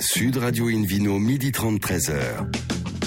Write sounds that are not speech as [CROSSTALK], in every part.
Sud Radio Invino, midi 30, 13h.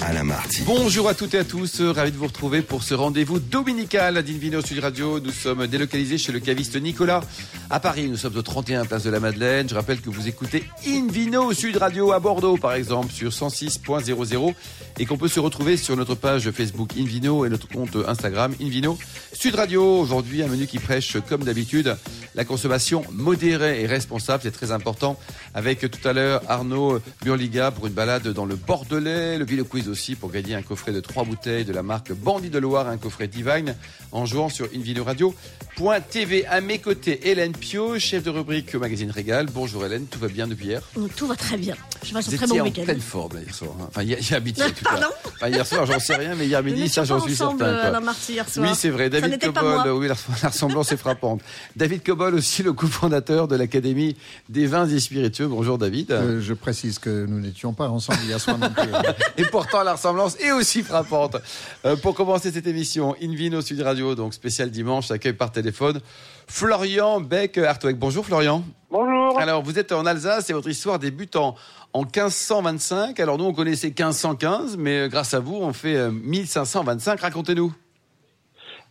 Alain Marty. Bonjour à toutes et à tous, ravi de vous retrouver pour ce rendez-vous dominical d'Invino Sud Radio. Nous sommes délocalisés chez le caviste Nicolas à Paris. Nous sommes au 31 place de la Madeleine. Je rappelle que vous écoutez Invino Sud Radio à Bordeaux par exemple sur 106.00 et qu'on peut se retrouver sur notre page Facebook Invino et notre compte Instagram Invino Sud Radio. Aujourd'hui un menu qui prêche comme d'habitude la consommation modérée et responsable. C'est très important avec tout à l'heure Arnaud Burliga pour une balade dans le Bordelais, le Ville Quiz aussi pour gagner un coffret de trois bouteilles de la marque Bandit de Loire, un coffret Divine en jouant sur invinoradio.tv. À mes côtés, Hélène Pio, chef de rubrique au magazine Régal. Bonjour Hélène, tout va bien depuis hier? Tout va très bien. Je passe un très bon en week-end. pleine forme là, hier soir. hein. Enfin, hier, hier midi en. Pardon? Enfin, hier soir, j'en sais rien, mais hier midi, ça j'en suis certain. quoi. Hier soir. Oui, c'est vrai. David Cobol, oui, la, [LAUGHS] la ressemblance est frappante. David Cobol aussi, le cofondateur de l'Académie des vins et spiritueux. Bonjour David. Euh, je précise que nous n'étions pas ensemble hier soir non plus. [LAUGHS] Et pourtant, la ressemblance est aussi frappante. Euh, pour commencer cette émission, Invino Sud Radio, donc spécial dimanche, accueil par téléphone, Florian Beck-Hartweg. Bonjour Florian. Bonjour. Alors, vous êtes en Alsace et votre histoire débute en, en 1525. Alors, nous, on connaissait 1515, mais euh, grâce à vous, on fait euh, 1525. Racontez-nous.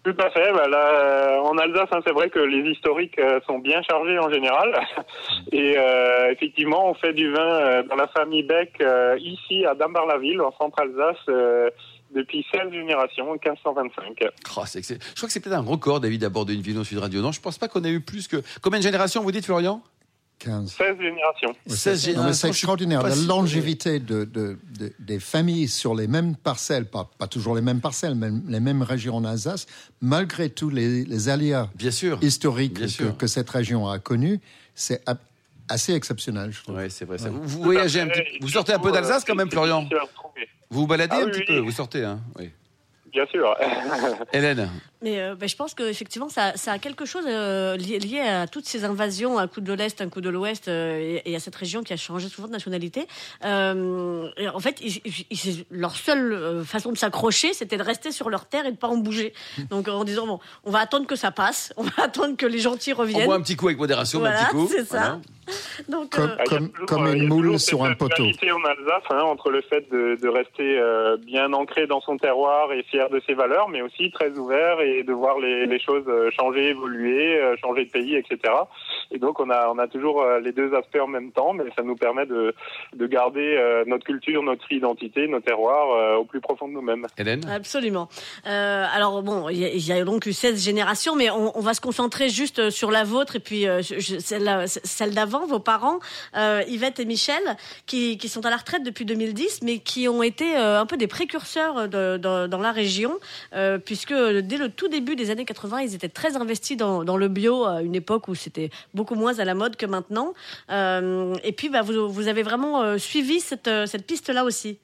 Tout à fait. Bah là, euh, en Alsace, hein, c'est vrai que les historiques euh, sont bien chargés en général. [LAUGHS] Et euh, effectivement, on fait du vin dans la famille Beck ici à Dambar-la-Ville, en centre-Alsace, euh, depuis 16 générations, 1525. Oh, c'est. Je crois que c'est peut-être un record, David, d'aborder une vidéo Sud Radio. Non, je pense pas qu'on ait eu plus que. Combien de générations vous dites, Florian? 15. 16 générations. 16 Non, mais c'est extraordinaire. La longévité de, de- de- des familles sur les mêmes parcelles, pas, pas toujours les mêmes parcelles, mais les mêmes régions en Alsace, malgré tous les, les aléas Bien sûr. historiques Bien que, sûr. que cette région a connus, c'est assez exceptionnel, je trouve. Oui, c'est vrai. Vous, vous voyagez un petit Vous sortez un peu d'Alsace quand même, Florian. Vous vous baladez Ah un oui, petit oui. peu Vous sortez, hein Oui. Bien sûr. Hélène Mais euh, ben, je pense qu'effectivement, ça, ça a quelque chose euh, lié, lié à toutes ces invasions, un coup de l'Est, un coup de l'Ouest, euh, et, et à cette région qui a changé souvent de nationalité. Euh, et en fait, ils- ils- ils- leur seule façon de s'accrocher, c'était de rester sur leur terre et de pas en bouger. Donc en disant, bon, on va attendre que ça passe, on va [LAUGHS] attendre que les gentils On reviennent. boit un petit coup avec modération, un petit coup. c'est ça. Voilà. [LAUGHS] Donc, Comme- comme- toujours, comme une il y a moule sur un poteau. en Alsace, hein, entre le fait de, de rester euh, bien ancré dans son terroir et fier de ses valeurs, mais aussi très ouvert et de voir les, les choses euh, changer, évoluer, euh, changer de pays, etc. Et donc on a on a toujours euh, les deux aspects en même temps, mais ça nous permet de de garder notre culture, notre identité, nos terroirs au plus profond de nous-mêmes. Hélène? Absolument. Euh, alors bon, il y, a- il y a donc eu 16 générations, mais on, on va se concentrer juste sur la vôtre et puis euh, je- celle, celle d'avant, vos parents, euh, Yvette et Michel, qui, qui sont à la retraite depuis 2010, mais qui ont été euh, un peu des précurseurs de- de- dans la région, euh, puisque dès le tout début des années 80, ils étaient très investis dans, le bio, à une époque où c'était beaucoup moins à la mode que maintenant. Euh, et puis, bah, vous, avez vraiment euh, suivi cette, euh, piste-là aussi.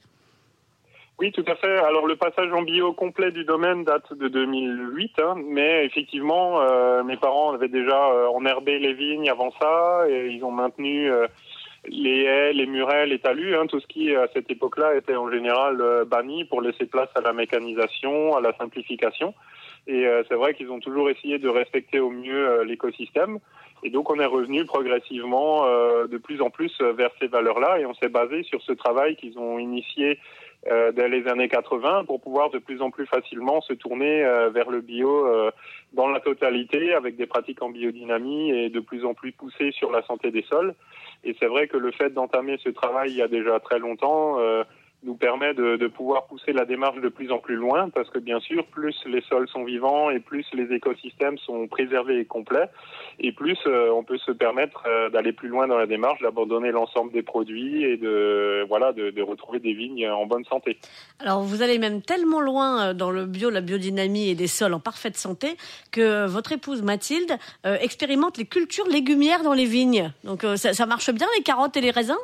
Oui, tout à fait. Alors le passage en bio complet du domaine date de 2008, hein, mais effectivement, euh, mes parents avaient déjà euh, enherbé les vignes avant ça, et ils ont maintenu euh, les haies, les murets, les talus, hein, tout ce qui à cette époque-là était en général euh, banni pour laisser place à la mécanisation, à la simplification. Et euh, c'est vrai qu'ils ont toujours essayé de respecter au mieux euh, l'écosystème. Et donc on est revenu progressivement euh, de plus en plus euh, vers ces valeurs-là, et on s'est basé sur ce travail qu'ils ont initié euh, dès les années 80 pour pouvoir de plus en plus facilement se tourner vers le bio dans la totalité avec des pratiques en biodynamie et de plus en plus poussées sur la santé des sols. Et c'est vrai que le fait d'entamer ce travail il y a déjà très longtemps nous permet de, pouvoir pousser la démarche de plus en plus loin parce que bien sûr plus les sols sont vivants et plus les écosystèmes sont préservés et complets et plus euh, on peut se permettre euh, d'aller plus loin dans la démarche, d'abandonner l'ensemble des produits et de voilà de, retrouver des vignes en bonne santé. Alors vous allez même tellement loin euh, dans le bio, la biodynamie et des sols en parfaite santé que votre épouse Mathilde expérimente les cultures légumières dans les vignes. Donc ça marche bien les carottes et les raisins?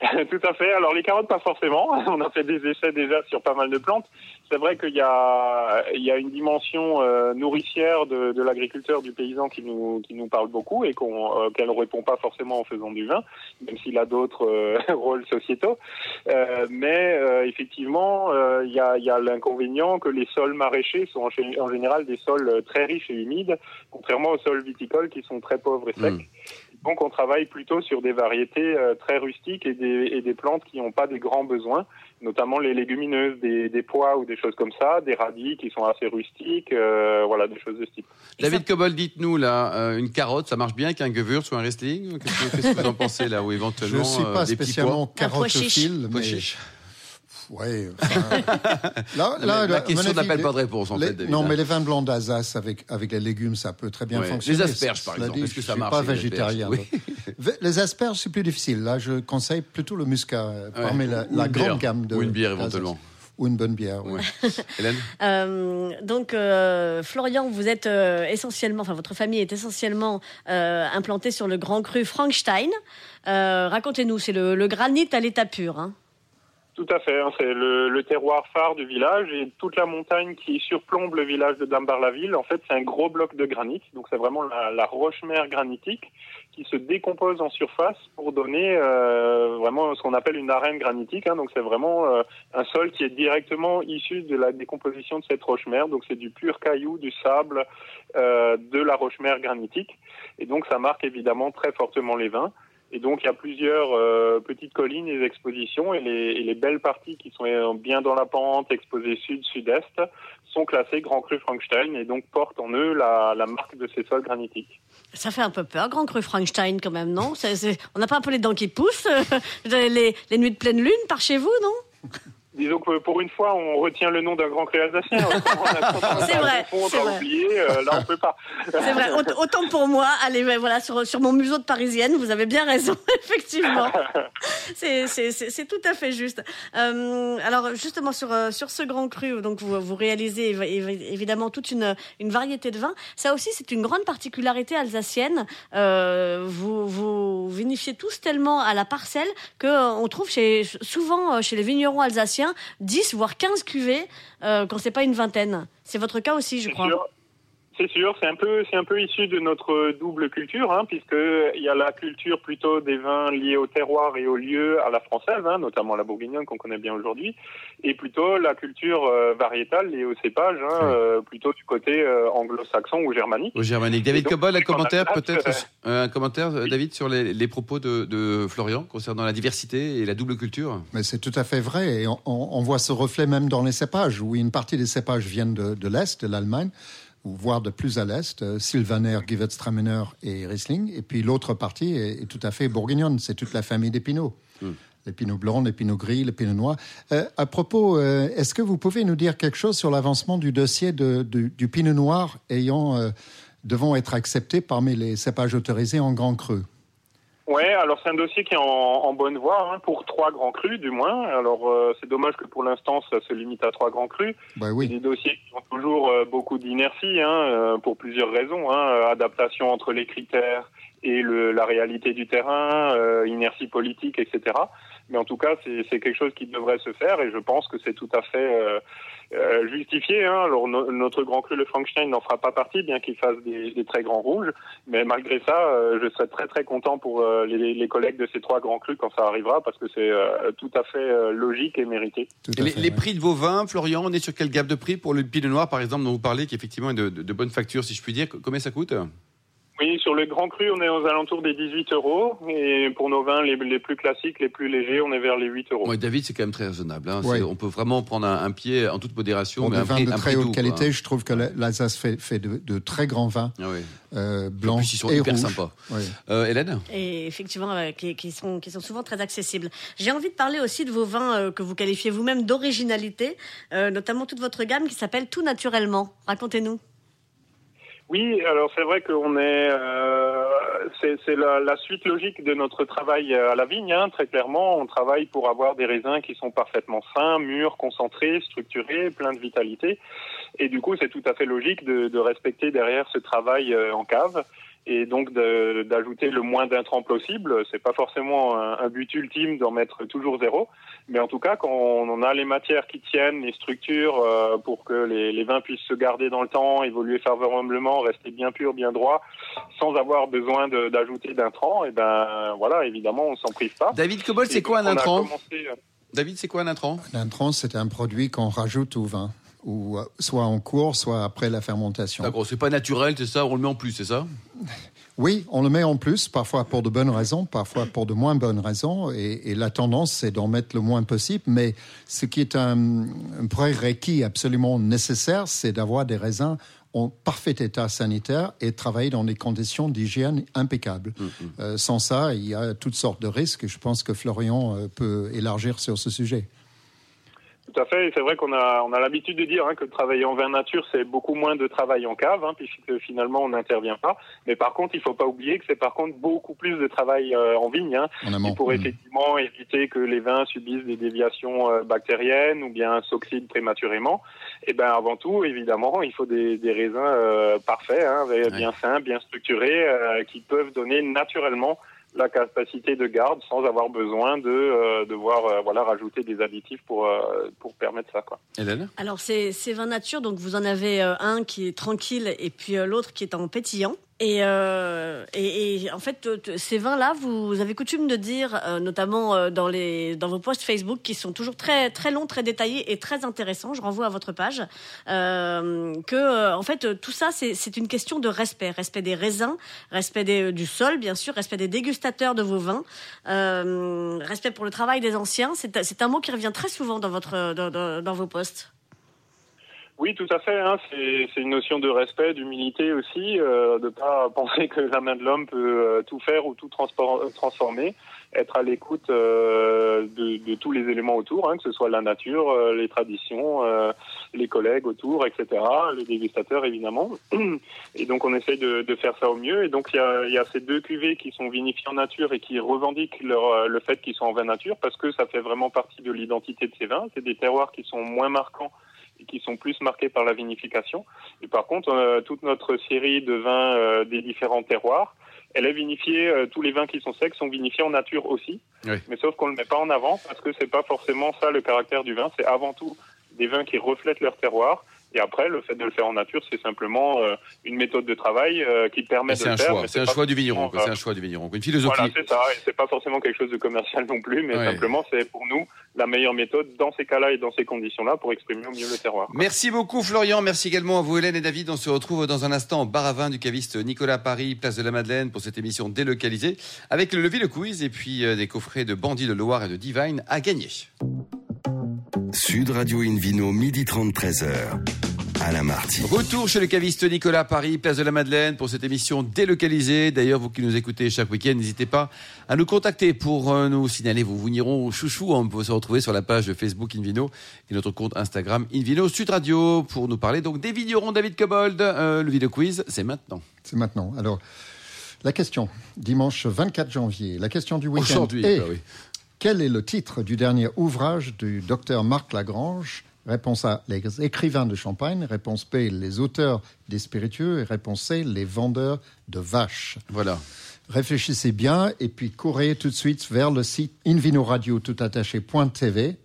[LAUGHS] Tout à fait. Alors les carottes, pas forcément. [LAUGHS] On a fait des essais déjà sur pas mal de plantes. C'est vrai qu'il y a, il y a une dimension euh, nourricière de, de l'agriculteur, du paysan qui nous, qui nous parle beaucoup et qu'on, euh, qu'elle ne répond pas forcément en faisant du vin, même s'il a d'autres euh, [LAUGHS] rôles sociétaux. Euh, mais euh, effectivement, euh, il y a, il y a l'inconvénient que les sols maraîchers sont en, gé- en général des sols très riches et humides, contrairement aux sols viticoles qui sont très pauvres et secs. Mm. Donc on travaille plutôt sur des variétés euh, très rustiques et des, et des plantes qui n'ont pas des grands besoins, notamment les légumineuses, des, des pois ou des choses comme ça, des radis qui sont assez rustiques, euh, voilà, des choses de ce type. David Cobol, dites-nous là, euh, une carotte, ça marche bien avec un Gewürz ou un Riesling? Qu'est-ce que, vous en pensez là Ou Je éventuellement ne suis euh, pas des petits spécialement mais ouais. enfin, là, Non, là, [LAUGHS] La question n'appelle les- pas de réponse en les- fait, David. non, hein. mais les vins blancs d'Alsace avec, avec les légumes, ça peut très bien Ouais. fonctionner. Les asperges, par exemple, est-ce que je ça suis marche pas avec les asperges? végétarien. Oui. Les asperges, c'est plus difficile. Là, je conseille plutôt le muscat euh, Ouais. parmi la, Ou la une grande bière. gamme de. Ou une bière, éventuellement. Ou une bonne bière. oui. Ouais. Hélène [LAUGHS] Euh, donc, euh, Florian, vous êtes euh, essentiellement, enfin, votre famille est essentiellement euh, implantée sur le grand cru Frankenstein. Euh, Racontez-nous, c'est le, le granit à l'état pur. Hein. Tout à fait, hein, c'est le, terroir phare du village et toute la montagne qui surplombe le village de Dambar-la-Ville. En fait, c'est un gros bloc de granit, donc c'est vraiment la, roche-mère granitique qui se décompose en surface pour donner euh, vraiment ce qu'on appelle une arène granitique. hein. donc c'est vraiment euh, un sol qui est directement issu de la décomposition de cette roche-mère. Donc c'est du pur caillou, du sable, euh, de la roche-mère granitique. Et donc ça marque évidemment très fortement les vins. Et donc, il y a plusieurs euh, petites collines et expositions, et les, belles parties qui sont bien dans la pente, exposées sud-sud-est, sont classées Grand Cru Frankenstein, et donc portent en eux la, marque de ces sols granitiques. Ça fait un peu peur, grand cru Frankenstein, quand même, non? On n'a pas un peu [LAUGHS] les dents qui poussent les nuits de pleine lune par chez vous, non? Disons que pour une fois, on retient le nom d'un Grand [LAUGHS] tendance C'est vrai, c'est vrai. oublier. euh, là, on peut pas. C'est vrai, aut- autant pour moi. Allez, ben voilà, sur, sur mon museau de parisienne, vous avez bien raison, [LAUGHS] effectivement. [LAUGHS] C'est- tout à fait juste. Euh, alors, justement, sur, euh, sur ce grand cru, donc vous, vous réalisez év- év- évidemment toute une, une variété de vins. Ça aussi, c'est une grande particularité alsacienne. Euh, vous, vous vinifiez tous tellement à la parcelle que euh, on trouve chez, souvent chez les vignerons alsaciens 10 voire 15 cuvées euh, quand c'est pas une vingtaine. C'est votre cas aussi, je crois. sûr. C'est sûr, c'est un peu, c'est un peu issu de notre double culture, hein, puisque il y a la culture plutôt des vins liés au terroir et au lieu à la française, hein, notamment la bourguignonne qu'on connaît bien aujourd'hui, et plutôt la culture euh, variétale liée au cépage, hein, euh, plutôt du côté euh, anglo-saxon ou germanique. Au germanique. David Et donc, Cobol, un commentaire peut-être Un commentaire, David, sur les, les propos de, de Florian concernant la diversité et la double culture? Mais c'est tout à fait vrai. Et on, on- on voit ce reflet même dans les cépages, où une partie des cépages viennent de, de l'Est, de l'Allemagne, ou voire de plus à l'Est, euh, Sylvaner, Gewürztraminer et Riesling. Et puis l'autre partie est, est tout à fait bourguignonne. C'est toute la famille des pinots. Les pinots blancs, les pinots gris, les pinots noirs. Euh, à propos, euh, est-ce que vous pouvez nous dire quelque chose sur l'avancement du dossier de- du, du pinot noir ayant, euh, devant être accepté parmi les cépages autorisés en grand cru? Ouais, alors c'est un dossier qui est en, en bonne voie hein, pour trois grands crus du moins. Alors euh, c'est dommage que pour l'instant ça se limite à trois grands crus. C'est oui. des dossiers qui ont toujours euh, beaucoup d'inertie, hein, euh, pour plusieurs raisons. Hein, euh, adaptation entre les critères et le, la réalité du terrain, euh, inertie politique, etc. Mais en tout cas, c'est c'est quelque chose qui devrait se faire et je pense que c'est tout à fait euh, justifié. Hein. Alors no- notre grand cru, le Frankenstein, n'en fera pas partie, bien qu'il fasse des, des très grands rouges. Mais malgré ça, euh, je serais très très content pour euh, les, les collègues de ces trois grands crus quand ça arrivera, parce que c'est euh, tout à fait euh, logique et mérité. Et les, fait, les ouais. prix de vos vins, Florian, on est sur quelle gamme de prix pour le pinot noir, par exemple, dont vous parlez, qui effectivement est de, de, de bonne facture, si je puis dire Combien ça coûte? Oui, sur le grand cru, on est aux alentours des 18 euros. Et pour nos vins les, les plus classiques, les plus légers, on est vers les 8 euros. Ouais, David, c'est quand même très raisonnable. hein. Ouais. On peut vraiment prendre un, un pied en toute modération, Pour mais des un vins prix, de un très haute doux, qualité, je trouve que la- l'Alsace fait, fait de, de très grands vins Ah oui. euh, blancs plus, ils sont et hyper rouges. sympas. Ouais. Euh, Hélène? Et effectivement euh, qui, qui sont, qui sont souvent très accessibles. J'ai envie de parler aussi de vos vins euh, que vous qualifiez vous-même d'originalité, euh, notamment toute votre gamme qui s'appelle Tout naturellement. Racontez-nous. Oui, alors c'est vrai qu'on est, euh, c'est la, suite logique de notre travail à la vigne. hein, très clairement, on travaille pour avoir des raisins qui sont parfaitement sains, mûrs, concentrés, structurés, pleins de vitalité. Et du coup, c'est tout à fait logique de, de respecter derrière ce travail euh, en cave et donc d'ajouter le moins d'intrants possible. C'est pas forcément un, un but ultime d'en mettre toujours zéro, mais en tout cas, quand on en a les matières qui tiennent, les structures euh, pour que les, les vins puissent se garder dans le temps, évoluer favorablement, rester bien purs, bien droits, sans avoir besoin d'ajouter d'intrants, et ben voilà, évidemment, on s'en prive pas. David Cobol, c'est quoi un intrant commencé, euh, David, c'est quoi un intrant L'intrant, c'est un produit qu'on rajoute au vin, ou euh, soit en cours, soit après la fermentation. D'accord, c'est pas naturel, c'est ça, on le met en plus, c'est ça? [LAUGHS] Oui, on le met en plus, parfois pour de bonnes raisons, parfois pour de moins bonnes raisons, et, et la tendance c'est d'en mettre le moins possible. Mais ce qui est un, un prérequis absolument nécessaire, c'est d'avoir des raisins en parfait état sanitaire et travailler dans des conditions d'hygiène impeccables. Euh, sans ça, il y a toutes sortes de risques. et Je pense que Florian euh, peut élargir sur ce sujet. Tout à fait, c'est vrai qu'on a, on a l'habitude de dire hein, que travailler en vin nature, c'est beaucoup moins de travail en cave, hein, puisque finalement on n'intervient pas. Mais par contre, il faut pas oublier que c'est par contre beaucoup plus de travail euh, en vigne, hein, En pour Mm. effectivement éviter que les vins subissent des déviations euh, bactériennes ou bien s'oxydent prématurément. Et ben avant tout, évidemment, il faut des, des raisins euh, parfaits, hein, bien sains, bien structurés, euh, qui peuvent donner naturellement la capacité de garde sans avoir besoin de euh, devoir euh, voilà rajouter des additifs pour euh, pour permettre ça quoi. Hélène? Alors, c'est c'est vin nature, donc vous en avez euh, un qui est tranquille et puis euh, l'autre qui est en pétillant. Et, euh, et, et en fait, ces vins-là, vous avez coutume de dire, euh, notamment euh, dans, les, dans vos posts Facebook, qui sont toujours très, très longs, très détaillés et très intéressants, je renvoie à votre page, euh, que euh, en fait, tout ça, c'est une question de respect. Respect des raisins, respect des- du sol, bien sûr, respect des dégustateurs de vos vins, euh, respect pour le travail des anciens. C'est un mot qui revient très souvent dans, votre, dans vos posts. Oui, tout à fait. Hein. C'est une notion de respect, d'humilité aussi, euh, de pas [LAUGHS] penser que la main de l'homme peut euh, tout faire ou tout euh, transformer. Être à l'écoute euh, de, de tous les éléments autour, hein, que ce soit la nature, euh, les traditions, euh, les collègues autour, etc., les dégustateurs évidemment. [CLEARS THROAT] Et donc on essaye de, de faire ça au mieux. Et donc il y a, y a ces deux cuvées qui sont vinifiées en nature et qui revendiquent leur, le fait qu'ils sont en vin nature parce que ça fait vraiment partie de l'identité de ces vins. C'est des terroirs qui sont moins marquants qui sont plus marqués par la vinification. Et par contre, euh, toute notre série de vins euh, des différents terroirs, elle est vinifiée, euh, tous les vins qui sont secs sont vinifiés en nature aussi. Oui. Mais sauf qu'on ne le met pas en avant parce que c'est pas forcément ça le caractère du vin. C'est avant tout des vins qui reflètent leur terroir. Et après, le fait de le faire en nature, c'est simplement euh, une méthode de travail euh, qui permet de C'est le un faire. choix, mais c'est un pas choix du vigneron, c'est un choix du vigneron. Une philosophie. voilà, c'est ça. Et c'est pas forcément quelque chose de commercial non plus, mais Ouais. simplement c'est pour nous la meilleure méthode dans ces cas-là et dans ces conditions-là pour exprimer au mieux le terroir. Merci beaucoup Florian, merci également à vous Hélène et David. On se retrouve dans un instant au bar à vin du caviste Nicolas Paris, place de la Madeleine pour cette émission délocalisée avec le levier le quiz et puis euh, des coffrets de Bandit de Loire et de Divine à gagner. Sud Radio Invino, midi 30, 13h. Alain Marty. Retour chez le caviste Nicolas Paris, place de la Madeleine pour cette émission délocalisée. D'ailleurs, vous qui nous écoutez chaque week-end, n'hésitez pas à nous contacter pour euh, nous signaler vos vignerons chouchous. On peut se retrouver sur la page de Facebook Invino et notre compte Instagram Invino Sud Radio pour nous parler donc des vignerons David Cobold. Euh, le vidéo quiz, c'est maintenant. C'est maintenant. Alors, la question, dimanche 24 janvier, la question du week-end Aujourd'hui, est bah oui. Quel est le titre du dernier ouvrage du docteur Marc Lagrange? Réponse A, les écrivains de Champagne. Réponse B, les auteurs des spiritueux. Et réponse C, les vendeurs de vaches. Voilà. Réfléchissez bien et puis courez tout de suite vers le site invinoradio.toutattaché.tv,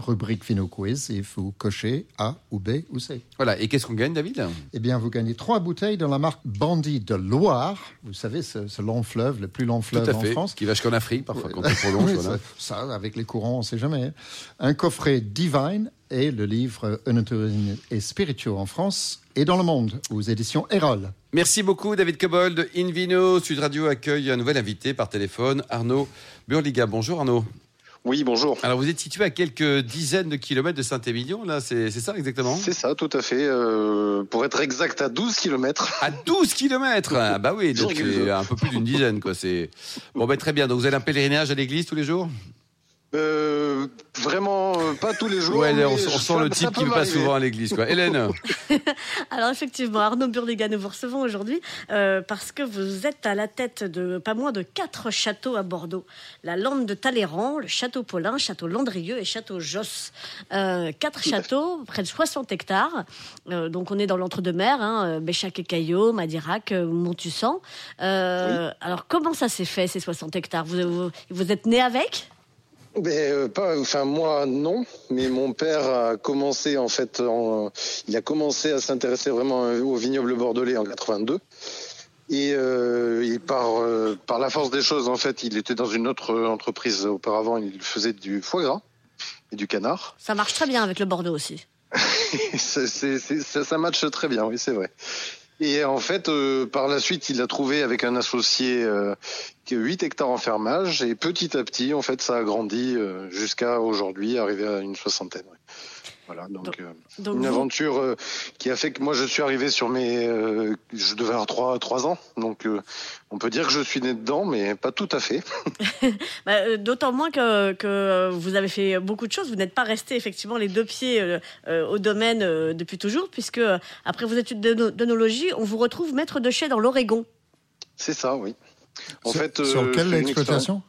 rubrique Vino Quiz, et vous cochez A ou B ou C. Voilà. Et qu'est-ce qu'on gagne, David? Eh bien, vous gagnez trois bouteilles dans la marque Bandit de Loire. Vous savez, ce, ce long fleuve, le plus long Tout fleuve à en fait. France. Qui va jusqu'en Afrique, parfois, quand on prolonge. Voilà. ça, ça, avec les courants, on ne sait jamais. hein. Un coffret Divine et le livre Œnotourine et spiritueux en France et dans le monde, aux éditions Erol. Merci beaucoup, David Cobold. Invino, Sud Radio accueille un nouvel invité par téléphone, Arnaud Burliga. Bonjour, Arnaud. Oui, bonjour. Alors, vous êtes situé à quelques dizaines de kilomètres de Saint-Émilion, là, c'est ça exactement? C'est ça, tout à fait. euh, pour être exact, à 12 km. À 12 kilomètres? Ah bah oui, [LAUGHS] donc c'est un peu plus d'une dizaine, quoi. C'est Bon, bah très bien. Donc, vous allez un pèlerinage à l'église tous les jours? Euh, vraiment, euh, pas tous les jours. Ouais, on, sent le type qui ne va pas m'arriver. souvent à l'église, quoi. Hélène [LAUGHS] Alors effectivement, Arnaud Burliga, nous vous recevons aujourd'hui euh, parce que vous êtes à la tête de pas moins de quatre châteaux à Bordeaux. La Lande de Talleyrand, le Château Paulin, Château Landrieux et Château Josse. Euh, quatre châteaux, près de 60 hectares. Euh, donc on est dans l'entre-deux-mer, hein, Béchac et Caillot, Madirac, Montussan. Euh, Alors comment ça s'est fait ces 60 hectares? Vous, vous, vous êtes né avec? Ben, euh, pas, enfin moi non, mais mon père a commencé en fait, en- il a commencé à s'intéresser vraiment au vignoble bordelais en 82. Et, euh, et par euh, par la force des choses, en fait, il était dans une autre entreprise auparavant. Il faisait du foie gras et du canard. Ça marche très bien avec le Bordeaux aussi. [LAUGHS] C'est- ça, ça matche très bien, oui, c'est vrai. Et en fait, euh, par la suite, il a trouvé avec un associé euh, 8 hectares en fermage et petit à petit, en fait, ça a grandi euh, jusqu'à aujourd'hui, arrivé à une soixantaine. Voilà, donc, Donc- euh, Donc une vous- aventure euh, qui a fait que moi je suis arrivé sur mes, euh, je devais avoir trois trois ans, donc euh, on peut dire que je suis né dedans, mais pas tout à fait. [LAUGHS] [LAUGHS] Bah, euh, D'autant moins que, que vous avez fait beaucoup de choses. Vous n'êtes pas resté effectivement les deux pieds au domaine euh, depuis toujours, puisque après vos études d'œnologie, on vous retrouve maître de chais dans l'Oregon. C'est ça, oui. En sur, fait, sur euh, quelle exploitation?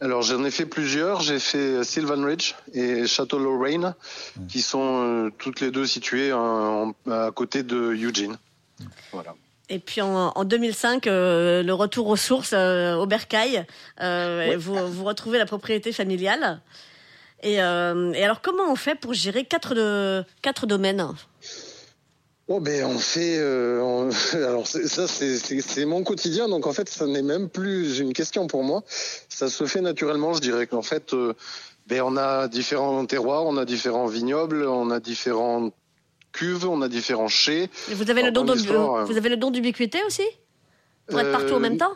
Alors j'en ai fait plusieurs. J'ai fait Sylvan Ridge et Château Lorraine, qui sont euh, toutes les deux situées en- en- à côté de Eugene. Voilà. Et puis en, en 2005, euh, le retour aux sources euh, au Bercail, euh, Ouais. vous, vous retrouvez la propriété familiale. Et, euh, et alors, comment on fait pour gérer quatre, de, quatre domaines? Oh ben on fait euh, on- [LAUGHS] alors c'est- ça c'est- mon quotidien donc en fait ça n'est même plus une question pour moi ça se fait naturellement je dirais qu'en fait euh, ben on a différents terroirs on a différents vignobles on a différentes cuves on a différents chais Et vous avez, le don euh, vous avez le don d'ubiquité aussi? Pour être partout en même temps?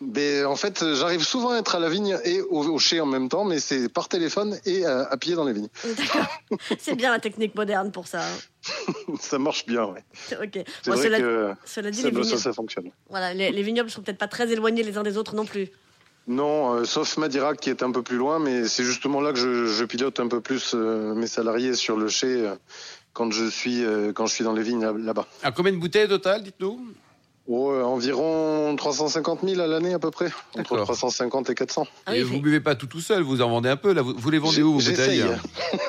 ben en fait j'arrive souvent à être à la vigne et au, au chai en même temps mais c'est par téléphone et à, à pied dans les vignes D'accord. [LAUGHS] C'est bien la technique moderne pour ça. hein. [LAUGHS] ça marche bien ouais [LAUGHS] Ok. c'est Bon, vrai cela, que cela dit, ça, les ça, vignobles, ça fonctionne voilà, les, les vignobles sont peut-être pas très éloignés les uns des autres non plus. Non, euh, sauf Madirac qui est un peu plus loin, mais c'est justement là que je, je pilote un peu plus euh, mes salariés sur le chai euh, quand je suis euh, quand je suis dans les vignes là- là-bas. À combien de bouteilles au total, dites-nous? Oh, environ 350 000 à l'année à peu près, entre D'accord. 350 et 400. Ah oui, Et vous buvez pas tout tout seul, vous en vendez un peu là. Vous, vous les vendez où vos J'essaye. bouteilles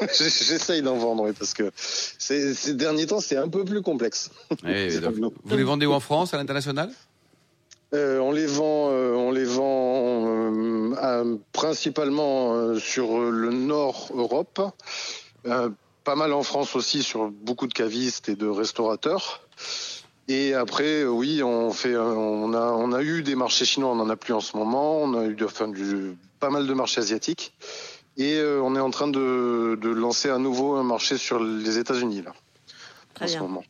[LAUGHS] J'ai- J'essaye d'en vendre, oui, parce que ces, ces derniers temps c'est un peu plus complexe. Eh, [LAUGHS] donc. Vous les vendez où en France, à l'international Euh, on les vend, euh, on les vend euh, à- principalement euh, sur le Nord Europe, euh, pas mal en France aussi sur beaucoup de cavistes et de restaurateurs. Et après, euh, oui, on fait, euh, on a, on a eu des marchés chinois, on n'en a plus en ce moment. On a eu, de- enfin, du, pas mal de marchés asiatiques. Et euh, on est en train de, de lancer à nouveau un marché sur les États-Unis là, Très en ce bien. moment.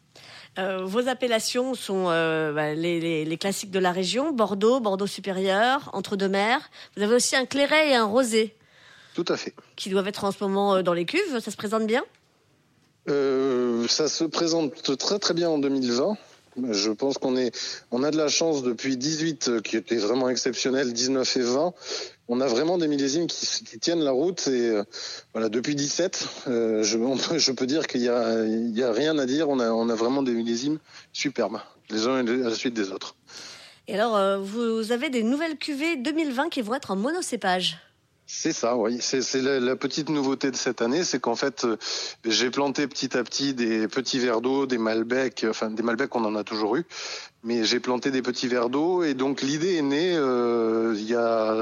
Euh, vos appellations sont euh, bah, les, les- les classiques de la région Bordeaux, Bordeaux supérieur, Entre-deux-Mers. Vous avez aussi un clairet et un rosé Tout à fait. qui doivent être en ce moment dans les cuves. Ça se présente bien? Ça se présente très très bien en 2020. Je pense qu'on a de la chance depuis 18 euh, qui était vraiment exceptionnel, 19 et 20. On a vraiment des millésimes qui, tiennent la route et euh, voilà depuis 17, euh, je, peux dire qu'il y a, rien à dire. On a, vraiment des millésimes superbes, les uns à la suite des autres. Et alors, vous avez des nouvelles cuvées 2020 qui vont être en monocépage. C'est ça, oui. C'est la, petite nouveauté de cette année, c'est qu'en fait, euh, j'ai planté petit à petit des petits verres d'eau, des Malbec, enfin des Malbec, on en a toujours eu, mais j'ai planté des petits verres d'eau et donc l'idée est née euh, il y a,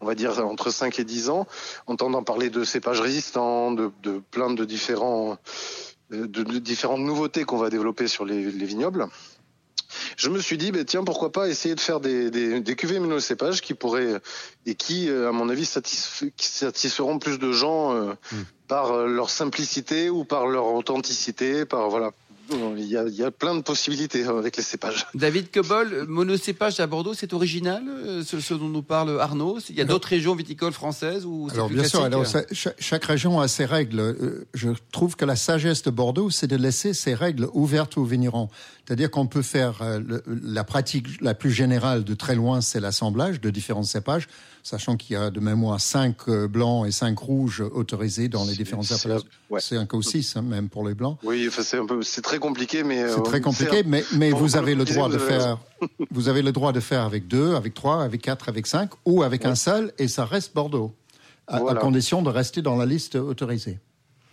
on va dire, entre 5 et 10 ans, entendant parler de cépages résistants, de, plein de différents, euh, de, différentes nouveautés qu'on va développer sur les vignobles. Je me suis dit, ben, tiens, pourquoi pas essayer de faire des, des, des cuvées monocépages qui pourraient et qui, euh, à mon avis, satisf- qui satisferont plus de gens euh, par euh, leur simplicité ou par leur authenticité, par voilà. Il y, a, il y a plein de possibilités euh, avec les cépages. David Cobol, monocépage à Bordeaux, c'est original, euh, ce, ce dont nous parle Arnaud? Il y a d'autres régions viticoles françaises où c'est Alors plus bien sûr, alors, ça- cha- chaque, région a ses règles. Euh, Je trouve que la sagesse de Bordeaux, c'est de laisser ces règles ouvertes aux vignerons. C'est-à-dire qu'on peut faire euh, le- la pratique la plus générale de très loin, c'est l'assemblage de différents cépages, sachant qu'il y a de mémoire cinq euh, blancs et cinq rouges autorisés dans les différentes c'est- appellations. ouais. Cinq ou six, hein, même pour les blancs. Oui, enfin, c'est un c'est très compliqué, mais C'est euh, très compliqué, mais, mais Bon, vous avez le droit de faire, vous avez le droit de faire avec deux, avec trois, avec quatre, avec cinq, ou avec un seul, et ça reste Bordeaux, à, condition de rester dans la liste autorisée.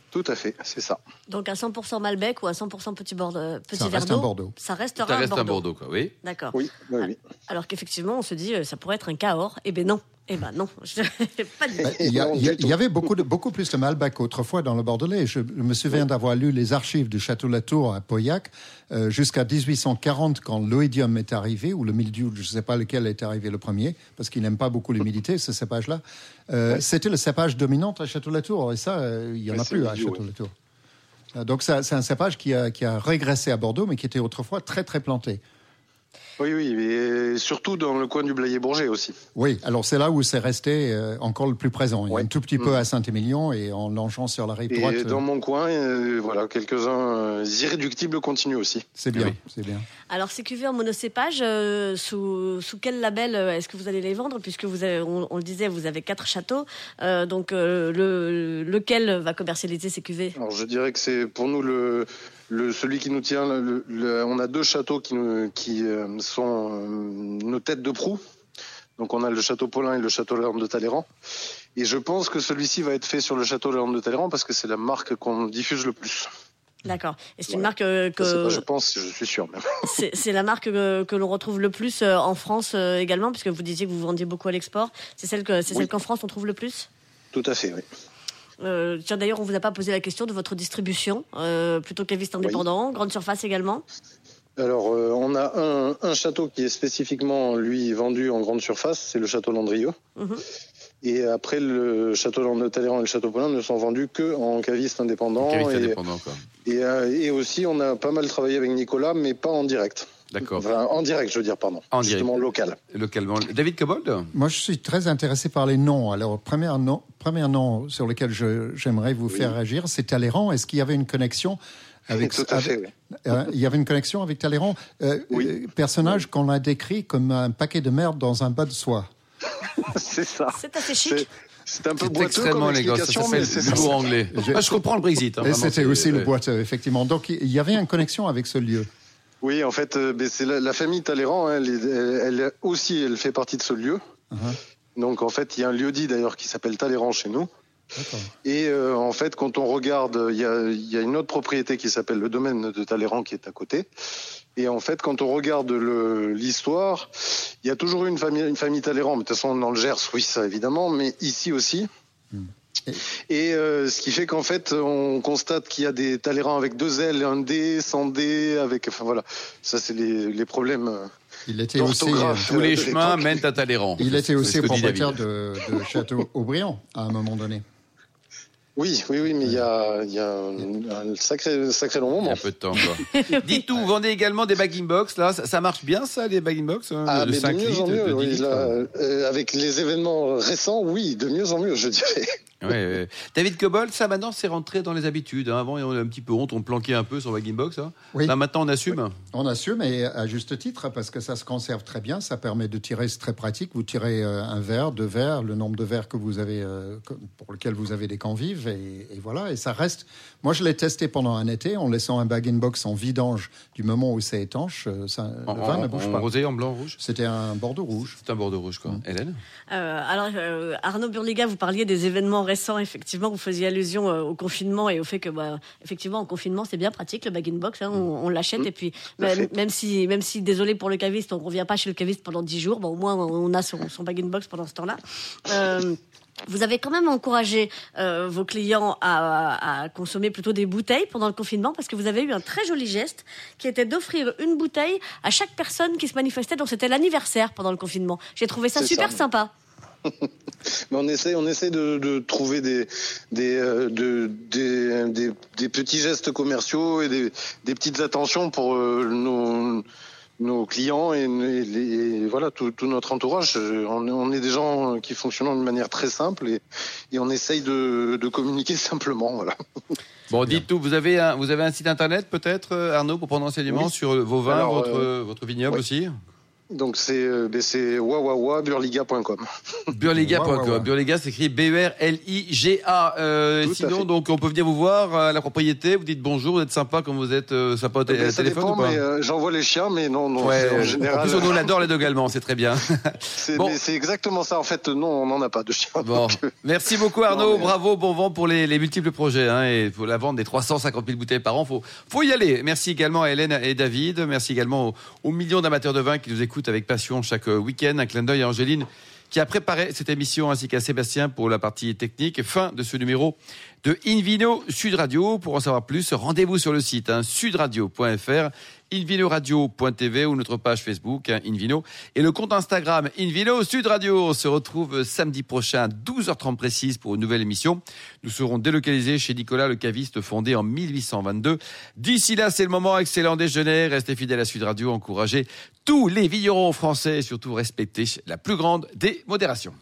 Tout à fait, c'est ça. Donc à 100% Malbec ou à 100% petit, Bordeaux, petit Ça reste un d'eau, Bordeaux. Ça restera Ça reste un un Bordeaux. Quoi, oui. D'accord. Oui, oui, oui. Alors qu'effectivement, on se dit, euh, ça pourrait être un Cahors. Eh ben non. Eh ben non. [LAUGHS] Je- pas du tout. Ben, Il y, a- Non, il y a- du tout. il y avait beaucoup, de, beaucoup plus de Malbec autrefois dans le Bordelais. Je me souviens d'avoir lu les archives du Château Latour à Pauillac euh, jusqu'à 1840 quand l'oïdium est arrivé, ou le mildiou, je ne sais pas lequel est arrivé le premier, parce qu'il n'aime pas beaucoup l'humidité, ce cépage-là. Euh, C'était le cépage dominant à Château Latour, et ça, euh, il n'y en a plus à Château. Latour. Donc c'est un cépage qui a, qui a régressé à Bordeaux, mais qui était autrefois très très planté. Oui, oui, et surtout dans le coin du Blayet-Bourget aussi. Oui, alors c'est là où c'est resté euh, encore le plus présent. Il y a Ouais. un tout petit peu Mm. à Saint-Émilion et en longeant sur la rive Et droite, euh, dans mon coin, euh, voilà, quelques-uns irréductibles continuent aussi. c'est bien, Oui. c'est bien. Alors, ces cuvées en monocépage, euh, sous, sous quel label est-ce que vous allez les vendre? Puisque vous avez, on, on le disait, vous avez quatre châteaux. Euh, donc, euh, le, lequel va commercialiser ces cuvées? Alors je dirais que c'est pour nous le, le celui qui nous tient. le- le- on a deux châteaux qui, nous, qui euh, sont euh, nos têtes de proue. Donc on a le château Paulin et le château Léon de Talleyrand. Et je pense que celui-ci va être fait sur le château Léon de Talleyrand parce que c'est la marque qu'on diffuse le plus. D'accord. Et c'est une marque euh, pas, que je pense, je suis sûr même. [LAUGHS] c'est la marque que, que l'on retrouve le plus euh, en France euh, également, puisque vous disiez que vous vendiez beaucoup à l'export. C'est celle que c'est Oui. celle qu'en France on trouve le plus? Tout à fait, oui. Euh, tiens, d'ailleurs, on vous a pas posé la question de votre distribution, euh, plutôt caviste indépendant, grande surface également? Alors, euh, on a un, un château qui est spécifiquement, lui, vendu en grande surface, c'est le château Landrieux. Mhm. Et après, le château de Talleyrand et le château Paulin ne sont vendus que en caviste indépendant. Caviste et, indépendant, quoi. et, euh, et aussi, on a pas mal travaillé avec Nicolas, mais pas en direct. D'accord. Enfin, en direct, je veux dire, pardon. En direct. Justement, local. Localement. David Cobold? Moi, je suis très intéressé par les noms. Alors, premier nom, premier nom sur lequel je- j'aimerais vous faire réagir, c'est Talleyrand. Est-ce qu'il y avait une connexion avec Tout à fait, avec- oui. Euh, il y avait une connexion avec Talleyrand, euh, Oui. euh, personnage qu'on a décrit comme un paquet de merde dans un bas de soie. [LAUGHS] c'est ça. C'est assez chic. C'est un peu boiteux extrêmement comme élégant. Ça s'appelle l'humour anglais. J'ai- [LAUGHS] Moi, je comprends le Brexit. hein, c'était aussi le boiteux, effectivement. Donc, il y avait une connexion avec ce lieu. Oui, en fait, c'est la, la famille Talleyrand. hein, Elle, est- elle, elle aussi, elle fait partie de ce lieu. Uh-huh. Donc, en fait, il y a un lieu dit d'ailleurs qui s'appelle Talleyrand chez nous. Et euh, en fait, quand on regarde, il y a, il y a une autre propriété qui s'appelle le domaine de Talleyrand qui est à côté. Et en fait, quand on regarde l'histoire, il y a toujours eu une famille, une famille Talleyrand. Mais de toute façon, dans le Gers, oui, ça évidemment, mais ici aussi. Et euh, ce qui fait qu'en fait, on constate qu'il y a des Talleyrand avec deux L, un D, sans D, avec, enfin voilà, ça c'est les, les problèmes. euh, Il était aussi. Tous les chemins mènent à Talleyrand. il était aussi propriétaire de, de Château Aubriand à un moment donné. Oui, oui, oui, mais il y a, il y a un, un sacré, sacré long Il y a moment. un peu de temps, quoi. [LAUGHS] Dites tout, vous vendez également des bagging box, là. Ça, ça marche bien, ça, les bagging box hein, Ah, de mais de 5 mieux litres, en mieux, de 10 oui, litres. là, euh, avec les événements récents, oui, de mieux en mieux, je dirais. Ouais, ouais. David Cobold, ça maintenant c'est rentré dans les habitudes. hein. Avant on avait un petit peu honte, on planquait un peu sur Bagging Box. hein. Oui. Là maintenant on assume. On assume, et à juste titre, parce que ça se conserve très bien, ça permet de tirer, c'est très pratique. Vous tirez euh, un verre, deux verres, le nombre de verres que vous avez, euh, pour lequel vous avez des convives, et, et voilà, et ça reste. Moi, je l'ai testé pendant un été en laissant un bag in box en vidange du moment où c'est étanche. euh, Ça, En, le vin en- ne bouge en pas. rosé, en blanc, rouge? C'était un bordeaux rouge. C'est un bordeaux rouge, Mm. quoi. Hélène? Euh, alors, euh, Arnaud Burliga, vous parliez des événements récents. Effectivement, vous faisiez allusion euh, au confinement et au fait que, bah, effectivement, en confinement, c'est bien pratique le bag in box. hein, on on l'achète et puis même, si, même si, désolé pour le caviste, on revient pas chez le caviste pendant 10 jours. Bon, au moins, on a son, son bag in box pendant ce temps-là. Vous avez quand même encouragé euh, vos clients à, à consommer plutôt des bouteilles pendant le confinement parce que vous avez eu un très joli geste qui était d'offrir une bouteille à chaque personne qui se manifestait. Donc c'était l'anniversaire pendant le confinement. J'ai trouvé ça super ça. sympa. [LAUGHS] Mais on essaie, on essaie de, de trouver des, des, euh, de- des, des, des petits gestes commerciaux et des, des petites attentions pour euh, nos, nos clients et, et les- et voilà tout, tout notre entourage. On, est- on est des gens qui fonctionnent d'une manière très simple et, et on essaye de, de communiquer [LAUGHS] simplement. Voilà. Bon, dites tout. Vous avez un, vous avez un site internet peut-être, euh, Arnaud, pour prendre renseignement Oui. sur vos vins, Alors, votre, euh, votre vignoble oui. aussi Donc c'est euh, ben, c'est wawawa.burliga.com. Burliga.com. Ouais. Burliga s'écrit [LAUGHS] B-E-R-L-I-G-A. Euh, sinon, donc, on peut venir vous voir à la propriété. Vous dites bonjour, vous êtes sympa comme vous êtes euh, sympa au té- Ben, ça téléphone dépend, ou pas mais euh, j'envoie les chiens, mais non, non. Ouais, en en général, plus, on l'adore les deux également, c'est très bien. [LAUGHS] c'est Bon. mais c'est exactement ça. En fait, non, on n'en a pas de chiens. Bon, donc, euh, merci beaucoup Arnaud, Non, mais- bravo, bon vent pour les, les multiples projets hein, et pour la vente des 350 000 bouteilles par an. Faut, faut y aller. Merci également à Hélène et David. Merci également aux, aux millions d'amateurs de vin qui nous écoutent avec passion chaque euh, week-end. Un clin d'œil à Angéline qui a préparé cette émission ainsi qu'à Sébastien pour la partie technique. Fin de ce numéro de Invino Sud Radio. Pour en savoir plus, rendez-vous sur le site hein, sudradio.fr invinoradio.tv ou notre page Facebook hein, Invino et le compte Instagram Invino Sud Radio. Se retrouve samedi prochain à 12h30 précise pour une nouvelle émission. Nous serons délocalisés chez Nicolas le caviste fondé en 1822. D'ici là, c'est le moment excellent déjeuner. Restez fidèles à Sud Radio, encouragez tous les vignerons français et surtout respectez la plus grande des modérations.